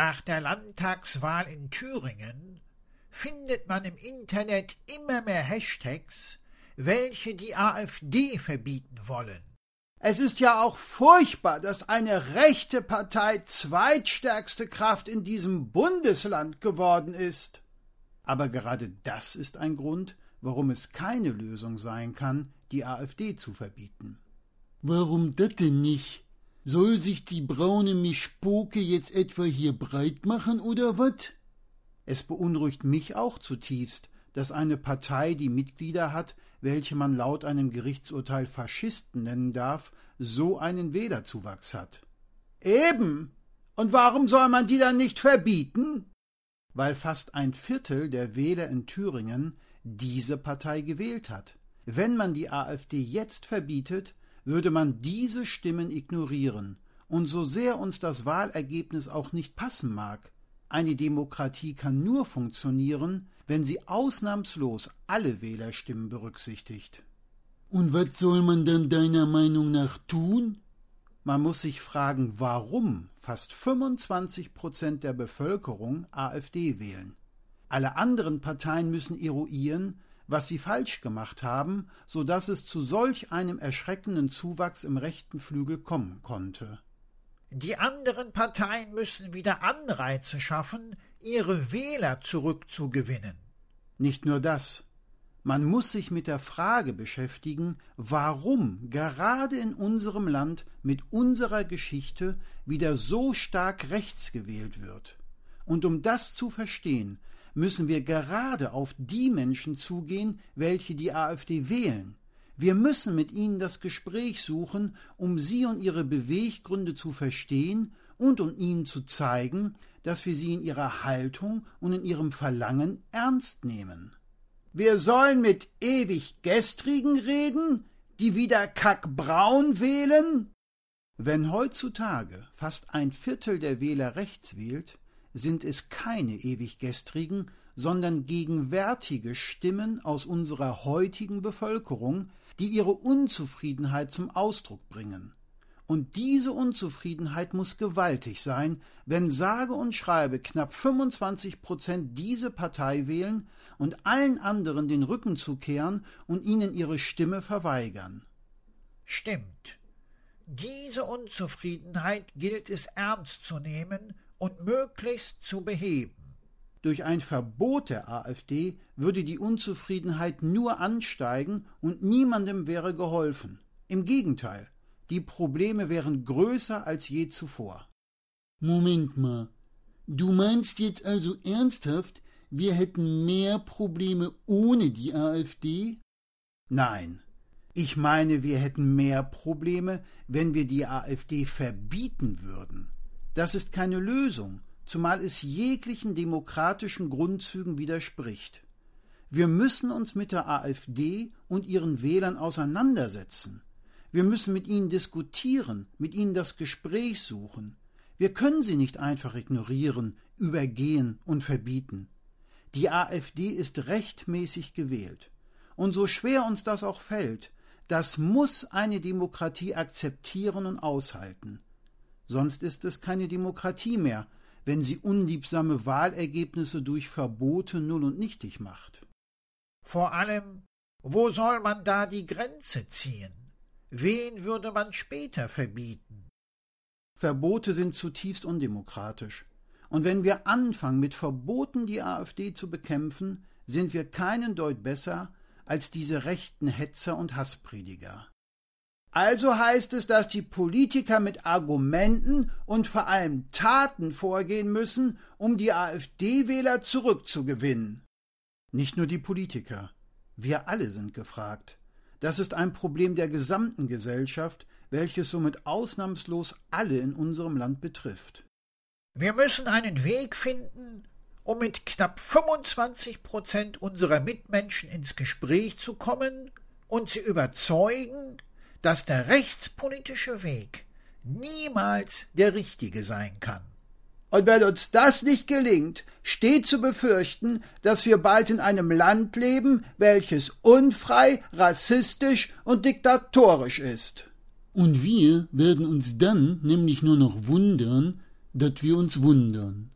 Nach der Landtagswahl in Thüringen findet man im Internet immer mehr Hashtags, welche die AfD verbieten wollen. Es ist ja auch furchtbar, dass eine rechte Partei zweitstärkste Kraft in diesem Bundesland geworden ist. Aber gerade das ist ein Grund, warum es keine Lösung sein kann, die AfD zu verbieten. Warum das denn nicht? Soll sich die braune Mischpoke jetzt etwa hier breit machen oder wat? Es beunruhigt mich auch zutiefst, dass eine Partei, die Mitglieder hat, welche man laut einem Gerichtsurteil Faschisten nennen darf, so einen Wählerzuwachs hat. Eben. Und warum soll man die dann nicht verbieten? Weil fast ein Viertel der Wähler in Thüringen diese Partei gewählt hat. Wenn man die AfD jetzt verbietet, würde man diese Stimmen ignorieren, und so sehr uns das Wahlergebnis auch nicht passen mag, eine Demokratie kann nur funktionieren, wenn sie ausnahmslos alle Wählerstimmen berücksichtigt. Und was soll man dann deiner Meinung nach tun? Man muss sich fragen, warum fast 25 Prozent der Bevölkerung AfD wählen. Alle anderen Parteien müssen eruieren, was sie falsch gemacht haben, so dass es zu solch einem erschreckenden Zuwachs im rechten Flügel kommen konnte. Die anderen Parteien müssen wieder Anreize schaffen, ihre Wähler zurückzugewinnen. Nicht nur das. Man muss sich mit der Frage beschäftigen, warum gerade in unserem Land mit unserer Geschichte wieder so stark rechts gewählt wird. Und um das zu verstehen, müssen wir gerade auf die Menschen zugehen, welche die AfD wählen. Wir müssen mit ihnen das Gespräch suchen, um sie und ihre Beweggründe zu verstehen und um ihnen zu zeigen, dass wir sie in ihrer Haltung und in ihrem Verlangen ernst nehmen. Wir sollen mit ewig Gestrigen reden, die wieder kackbraun wählen? Wenn heutzutage fast ein Viertel der Wähler rechts wählt, sind es keine ewig Gestrigen, sondern gegenwärtige Stimmen aus unserer heutigen Bevölkerung, die ihre Unzufriedenheit zum Ausdruck bringen. Und diese Unzufriedenheit muss gewaltig sein, wenn sage und schreibe knapp 25 Prozent diese Partei wählen und allen anderen den Rücken zukehren und ihnen ihre Stimme verweigern. Stimmt. Diese Unzufriedenheit gilt es ernst zu nehmen und möglichst zu beheben. Durch ein Verbot der AfD würde die Unzufriedenheit nur ansteigen und niemandem wäre geholfen. Im Gegenteil, die Probleme wären größer als je zuvor. Moment mal. Du meinst jetzt also ernsthaft, wir hätten mehr Probleme ohne die AfD? Nein. Ich meine, wir hätten mehr Probleme, wenn wir die AfD verbieten würden. Das ist keine Lösung, zumal es jeglichen demokratischen Grundzügen widerspricht. Wir müssen uns mit der AfD und ihren Wählern auseinandersetzen. Wir müssen mit ihnen diskutieren, mit ihnen das Gespräch suchen. Wir können sie nicht einfach ignorieren, übergehen und verbieten. Die AfD ist rechtmäßig gewählt. Und so schwer uns das auch fällt, das muss eine Demokratie akzeptieren und aushalten. Sonst ist es keine Demokratie mehr, wenn sie unliebsame Wahlergebnisse durch Verbote null und nichtig macht. Vor allem, wo soll man da die Grenze ziehen? Wen würde man später verbieten? Verbote sind zutiefst undemokratisch. Und wenn wir anfangen, mit Verboten die AfD zu bekämpfen, sind wir keinen Deut besser als diese rechten Hetzer und Hassprediger. Also heißt es, dass die Politiker mit Argumenten und vor allem Taten vorgehen müssen, um die AfD-Wähler zurückzugewinnen. Nicht nur die Politiker, wir alle sind gefragt. Das ist ein Problem der gesamten Gesellschaft, welches somit ausnahmslos alle in unserem Land betrifft. Wir müssen einen Weg finden, um mit knapp 25 Prozent unserer Mitmenschen ins Gespräch zu kommen und sie überzeugen, dass der rechtspolitische Weg niemals der richtige sein kann. Und wenn uns das nicht gelingt, steht zu befürchten, dass wir bald in einem Land leben, welches unfrei, rassistisch und diktatorisch ist. Und wir werden uns dann nämlich nur noch wundern, dass wir uns wundern.